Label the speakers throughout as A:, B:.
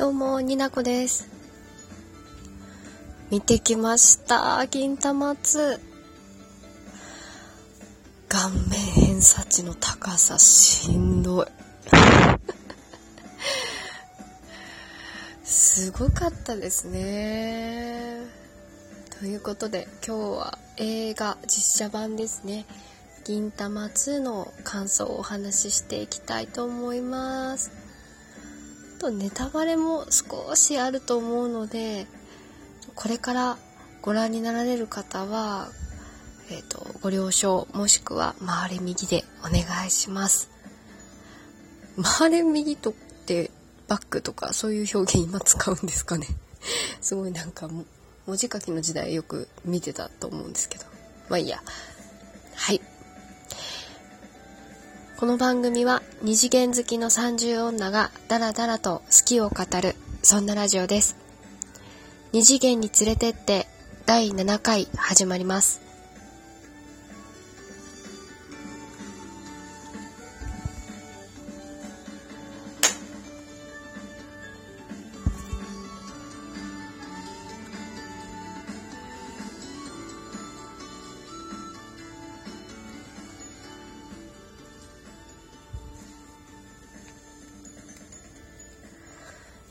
A: どうも、になこです。見てきました。銀玉2。顔面偏差値の高さしんどい。すごかったですね。ということで今日は映画実写版ですね。銀玉2の感想をお話ししていきたいと思います。とネタバレも少しあると思うのでこれからご覧になられる方は、えーと、ご了承もしくは回れ右でお願いします。回れ右とってバックとかそういう表現今使うんですかね。すごいなんかも文字書きの時代よく見てたと思うんですけど。まあいいや。はい。この番組は二次元好きの30女がダラダラと好きを語るそんなラジオです。二次元に連れてって第7回始まります。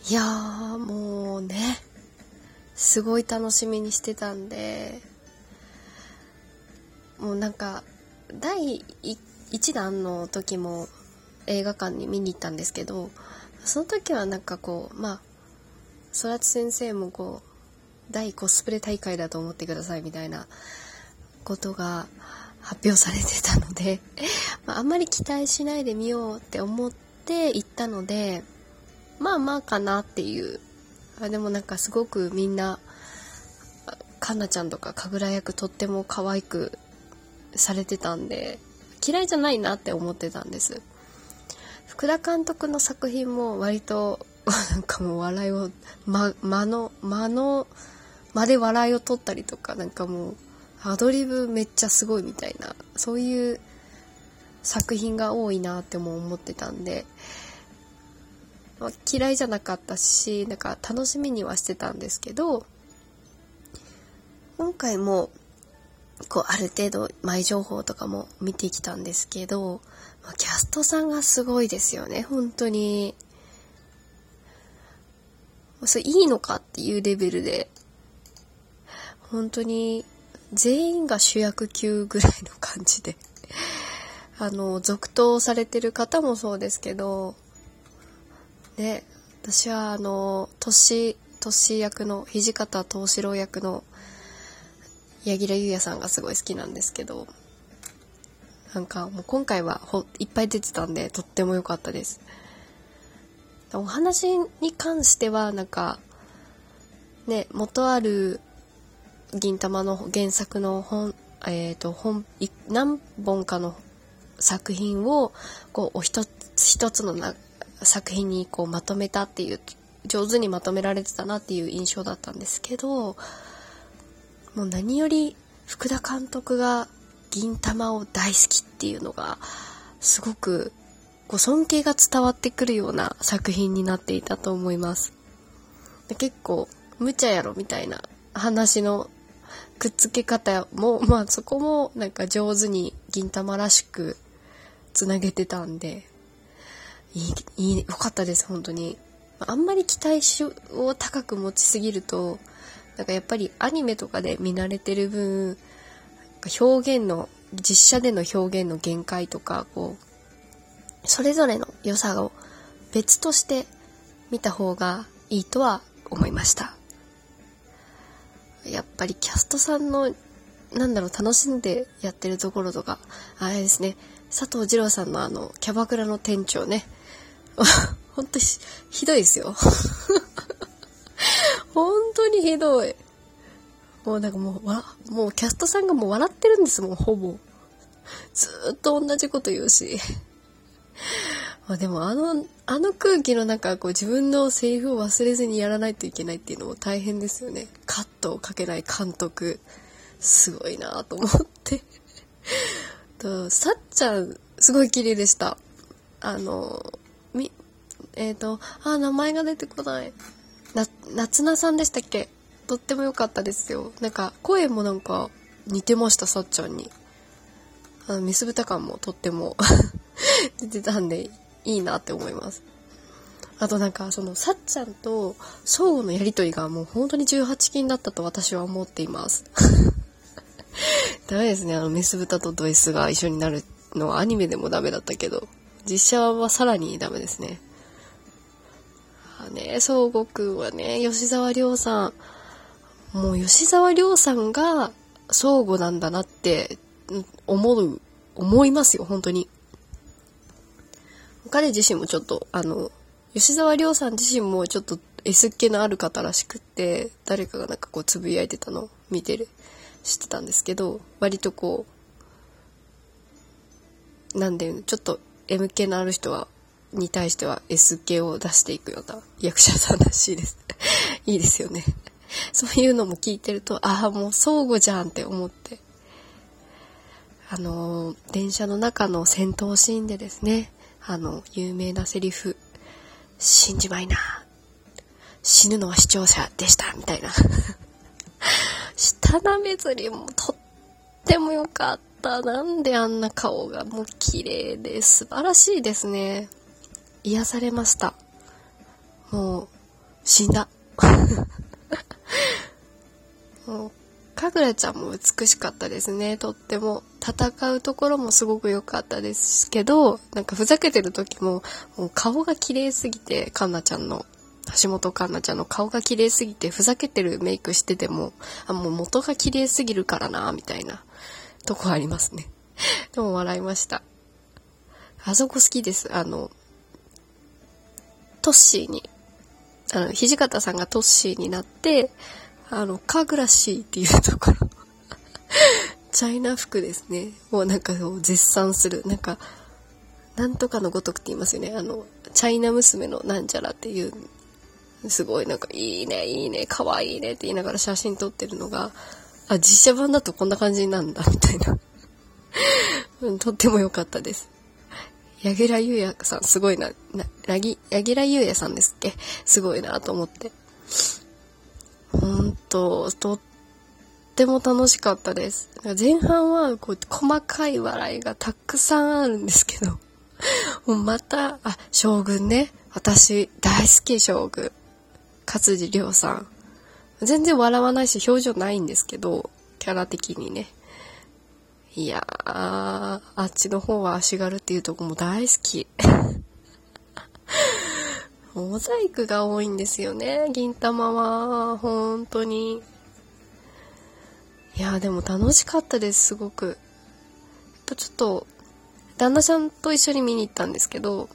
A: いやーもうねすごい楽しみにしてたんでもうなんか第1弾の時も映画館に見に行ったんですけどその時はなんかこうまあ空知先生もこう大コスプレ大会だと思ってくださいみたいなことが発表されてたので、まあ、あんまり期待しないでみようって思って行ったのでまあまあかなっていう。あでもなんかすごくみんなかなちゃんとか神楽役とっても可愛くされてたんで嫌いじゃないなって思ってたんです。福田監督の作品も割となんかもう笑いを間、間の間の間で笑いを取ったりとかなんかもうアドリブめっちゃすごいみたいなそういう作品が多いなっても思ってたんでまあ、嫌いじゃなかったしなんか楽しみにはしてたんですけど今回もこうある程度前情報とかも見てきたんですけど、まあ、キャストさんがすごいですよね本当に。それいいのかっていうレベルで本当に全員が主役級ぐらいの感じで。あの続投されてる方もそうですけどね私はあの年年役の土方藤四郎役の柳楽優弥さんがすごい好きなんですけどなんかもう今回はほいっぱい出てたんでとっても良かったです。お話に関してはなんかね元ある銀玉の原作の本えっ、ー、と本何本かの作品をこうお一つ一つのな作品にこうまとめたっていう上手にまとめられてたなっていう印象だったんですけどもう何より福田監督が銀玉を大好きっていうのがすごくこう尊敬が伝わってくるような作品になっていたと思います。結構無茶やろみたいな話のくっつけ方もまあそこもなんか上手に銀玉らしくつなげてたんでいい、いい、良かったです、本当に。あんまり期待を高く持ちすぎると、なんかやっぱりアニメとかで見慣れてる分、表現の、実写での表現の限界とか、こう、それぞれの良さを別として見た方がいいとは思いました。やっぱりキャストさんの、なんだろう、楽しんでやってるところとか、あれですね、佐藤二郎さんのあの、キャバクラの店長ね、本当ひひどいですよ。本当にひどい。もうなんかもう、わ、もうキャストさんがもう笑ってるんですもん、ほぼ。ずーっと同じこと言うし。まあでもあの、あの空気の中、こう自分のセリフを忘れずにやらないといけないっていうのも大変ですよね。カットをかけない監督。すごいなと思って。と、さっちゃん、すごい綺麗でした。あの、えっ、ー、と、あ、名前が出てこない。な、夏菜さんでしたっけ？とっても良かったですよ。なんか、声もなんか似てました、さっちゃんに。あの、メス豚感もとっても 出てたんで、いいなって思います。あとなんか、その、さっちゃんと相互のやりとりがもう本当に18禁だったと私は思っています。ダメですね、あの、メス豚とド S が一緒になるのはアニメでもダメだったけど、実写はさらにダメですね。ね、孫悟空はね、吉沢亮さん、もう吉沢亮さんが相互なんだなって思う、思いますよ、本当に。彼自身もちょっと、あの、吉沢亮さん自身もちょっと S っ気のある方らしくって、誰かがなんかこうつぶやいてたのを見てる、知ってたんですけど、割とこう、なんで、ちょっと M 系のある人は、に対しては S 系を出していくような役者さんらしいです。いいですよね。そういうのも聞いてると、ああ、もう相互じゃんって思って。あの、電車の中の戦闘シーンでですね、あの、有名なセリフ、死んじまいな。死ぬのは視聴者でした、みたいな。下なめずりもとっても良かった。なんであんな顔がもう綺麗で素晴らしいですね。癒されました。もう、死んだ。もう、かぐらちゃんも美しかったですね。とっても。戦うところもすごく良かったですけど、なんかふざけてる時も、もう顔が綺麗すぎて、かんなちゃんの、橋本環奈ちゃんの顔が綺麗すぎて、ふざけてるメイクしてても、あ、もう元が綺麗すぎるからな、みたいなとこありますね。でも笑いました。あそこ好きです。あの、トッシーに、あの、土方さんがトッシーになって、あの、カグラシーっていうところ チャイナ服ですね。もうなんか絶賛する。なんか、なんとかのごとくって言いますよね。あの、チャイナ娘のなんちゃらっていう、すごいなんか、いいね、いいね、かわいいねって言いながら写真撮ってるのが、あ、実写版だとこんな感じなんだ、みたいな。とっても良かったです。柳楽優弥さん、すごいな、な、柳楽優弥さんですっけ？すごいなと思って。ほんと、とっても楽しかったです。前半はこう細かい笑いがたくさんあるんですけど、もうまた、あ、将軍ね。私大好き将軍。勝地涼さん。全然笑わないし表情ないんですけど、キャラ的にね。いやー、あっちの方は足軽っていうとこも大好き。モザイクが多いんですよね、銀玉は。本当に。いやでも楽しかったです、すごく。やっぱちょっと、旦那さんと一緒に見に行ったんですけど、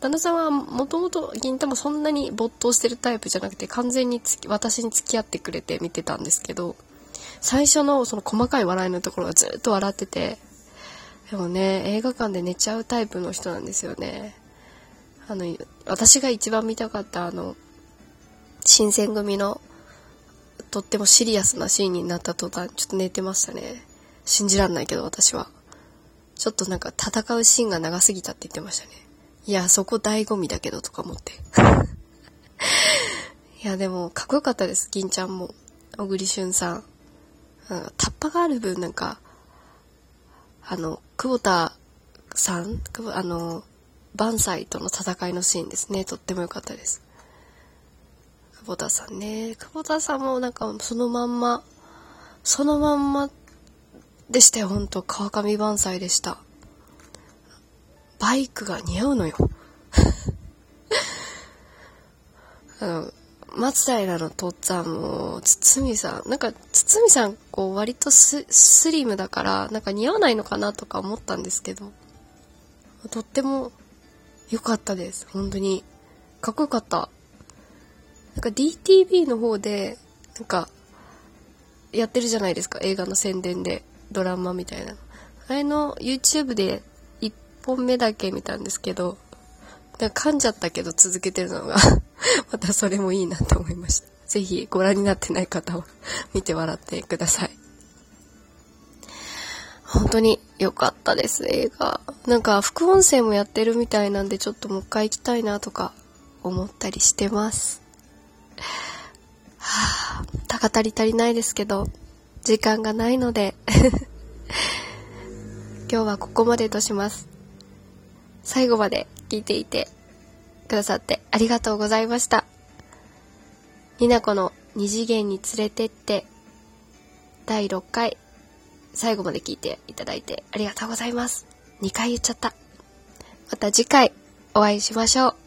A: 旦那さんはもともと銀玉そんなに没頭してるタイプじゃなくて完全に私に付き合ってくれて見てたんですけど、最初のその細かい笑いのところがずっと笑ってて、でもね、映画館で寝ちゃうタイプの人なんですよね。あの、私が一番見たかったあの、新選組のとってもシリアスなシーンになった途端、ちょっと寝てましたね。信じらんないけど私は。ちょっとなんか戦うシーンが長すぎたって言ってましたね。いや、そこ醍醐味だけどとか思って。いや、でもかっこよかったです、銀ちゃんも。小栗旬さん。タッパがある分なんか、あの、久保田さん、あの、バンサイとの戦いのシーンですね。とっても良かったです。久保田さんね。久保田さんもなんかそのまんま、そのまんまでしたよ、ほんと。川上万歳でした。バイクが似合うのよ。あの、松平のとっつぁんも、堤さん、なんか、堤さん、こう、割とススリムだから、なんか似合わないのかなとか思ったんですけど、とっても良かったです。本当に。かっこよかった。なんか DTV の方で、なんか、やってるじゃないですか。映画の宣伝で、ドラマみたいな。あれの YouTube で1本目だけ見たんですけど、なんか噛んじゃったけど続けてるのが またそれもいいなと思いました。ぜひご覧になってない方は見て笑ってください。本当に良かったです、映画。なんか副音声もやってるみたいなんでちょっともう一回行きたいなとか思ったりしてます。はぁ、高たり足りないですけど、時間がないので 今日はここまでとします。最後まで聞いていてくださってありがとうございました。になこの二次元に連れてって第6回最後まで聞いていただいてありがとうございます。2回言っちゃった。また次回お会いしましょう。